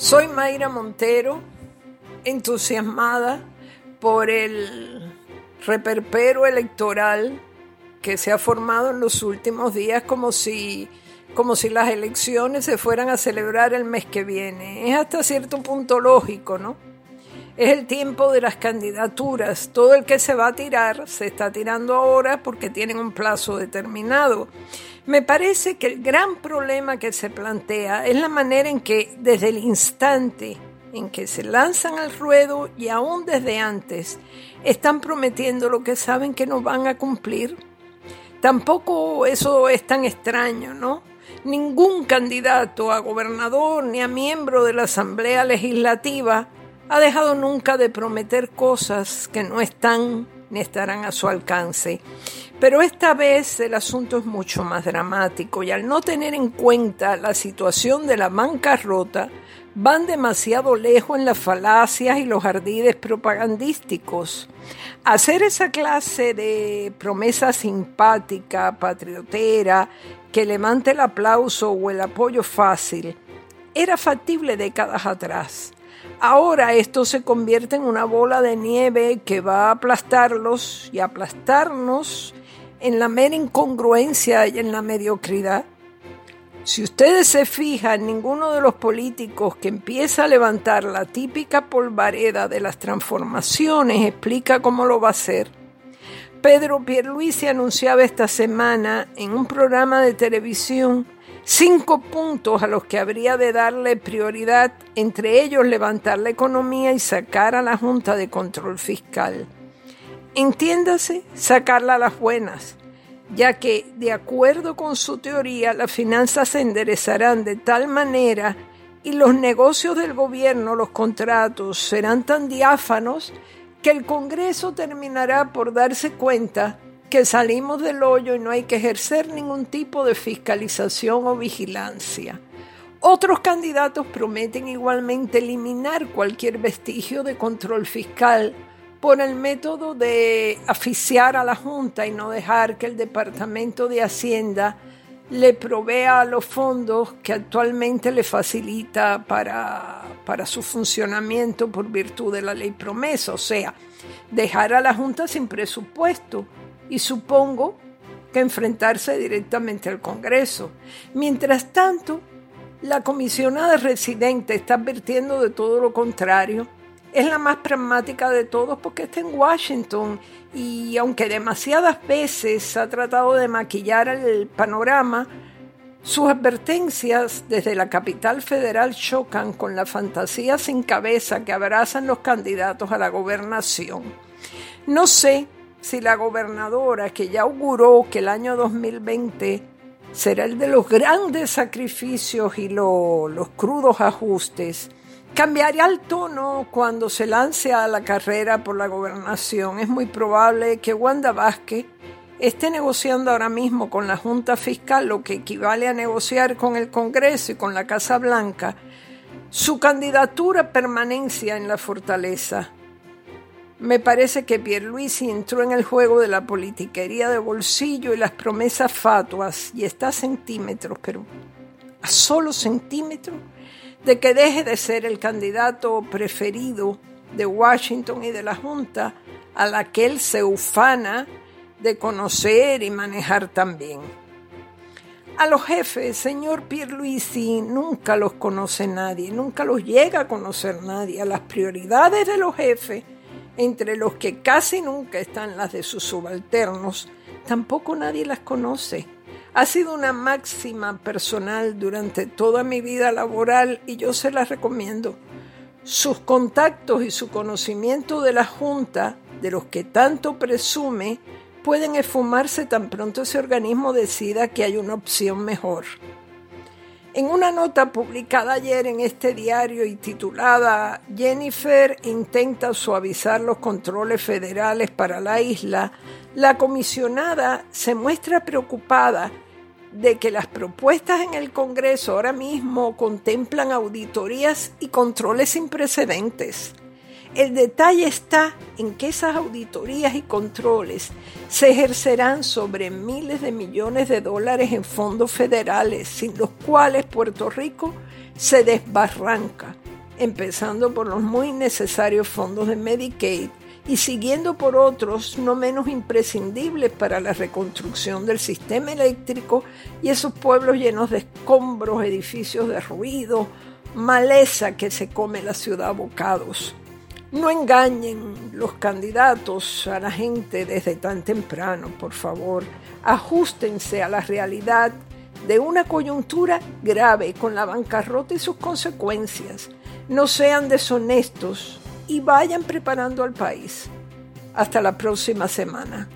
Soy Mayra Montero, entusiasmada por el reperpero electoral que se ha formado en los últimos días como si, como si las elecciones se fueran a celebrar el mes que viene. Es hasta cierto punto lógico, ¿no? Es el tiempo de las candidaturas. Todo el que se va a tirar se está tirando ahora porque tienen un plazo determinado. Me parece que el gran problema que se plantea es la manera en que desde el instante en que se lanzan al ruedo y aún desde antes están prometiendo lo que saben que no van a cumplir. Tampoco eso es tan extraño, ¿no? Ningún candidato a gobernador ni a miembro de la Asamblea Legislativa ha dejado nunca de prometer cosas que no están ni estarán a su alcance. Pero esta vez el asunto es mucho más dramático y al no tener en cuenta la situación de la bancarrota, van demasiado lejos en las falacias y los ardides propagandísticos. Hacer esa clase de promesa simpática, patriotera, que levante el aplauso o el apoyo fácil, era factible décadas atrás. Ahora esto se convierte en una bola de nieve que va a aplastarlos y aplastarnos en la mera incongruencia y en la mediocridad. Si ustedes se fijan, ninguno de los políticos que empieza a levantar la típica polvareda de las transformaciones explica cómo lo va a hacer. Pedro Pierluisi anunciaba esta semana en un programa de televisión cinco puntos a los que habría de darle prioridad, entre ellos levantar la economía y sacar a la Junta de Control Fiscal. Entiéndase, sacarla a las buenas, ya que, de acuerdo con su teoría, las finanzas se enderezarán de tal manera y los negocios del gobierno, los contratos, serán tan diáfanos que el Congreso terminará por darse cuenta que salimos del hoyo y no hay que ejercer ningún tipo de fiscalización o vigilancia. Otros candidatos prometen igualmente eliminar cualquier vestigio de control fiscal por el método de asfixiar a la Junta y no dejar que el Departamento de Hacienda le provea los fondos que actualmente le facilita para, para su funcionamiento por virtud de la ley promesa, o sea, dejar a la Junta sin presupuesto y supongo que enfrentarse directamente al Congreso. Mientras tanto, la comisionada residente está advirtiendo de todo lo contrario. Es la más pragmática de todos porque está en Washington y aunque demasiadas veces ha tratado de maquillar el panorama, sus advertencias desde la capital federal chocan con la fantasía sin cabeza que abrazan los candidatos a la gobernación. No sé si la gobernadora que ya auguró que el año 2020 será el de los grandes sacrificios y los crudos ajustes, cambiaría el tono cuando se lance a la carrera por la gobernación. Es muy probable que Wanda Vázquez esté negociando ahora mismo con la Junta Fiscal, lo que equivale a negociar con el Congreso y con la Casa Blanca, su candidatura permanencia en la fortaleza. Me parece que Pierluisi entró en el juego de la politiquería de bolsillo y las promesas fatuas y está a centímetros, pero a solo centímetros, de que deje de ser el candidato preferido de Washington y de la Junta a la que él se ufana de conocer y manejar también. A los jefes, señor Pierluisi, nunca los conoce nadie, nunca los llega a conocer nadie. A las prioridades de los jefes entre los que casi nunca están las de sus subalternos, tampoco nadie las conoce. Ha sido una máxima personal durante toda mi vida laboral y yo se las recomiendo. Sus contactos y su conocimiento de la Junta, de los que tanto presume, pueden esfumarse tan pronto ese organismo decida que hay una opción mejor. En una nota publicada ayer en este diario y titulada Jennifer intenta suavizar los controles federales para la isla, la comisionada se muestra preocupada de que las propuestas en el Congreso ahora mismo contemplan auditorías y controles sin precedentes. El detalle está en que esas auditorías y controles se ejercerán sobre miles de millones de dólares en fondos federales, sin los cuales Puerto Rico se desbarranca. empezando por los muy necesarios fondos de Medicaid y siguiendo por otros no menos imprescindibles para la reconstrucción del sistema eléctrico y esos pueblos llenos de escombros, edificios de ruido, maleza que se come la ciudad a bocados. No engañen los candidatos a la gente desde tan temprano, por favor. Ajustense a la realidad de una coyuntura grave con la bancarrota y sus consecuencias. No sean deshonestos y vayan preparando al país. Hasta la próxima semana.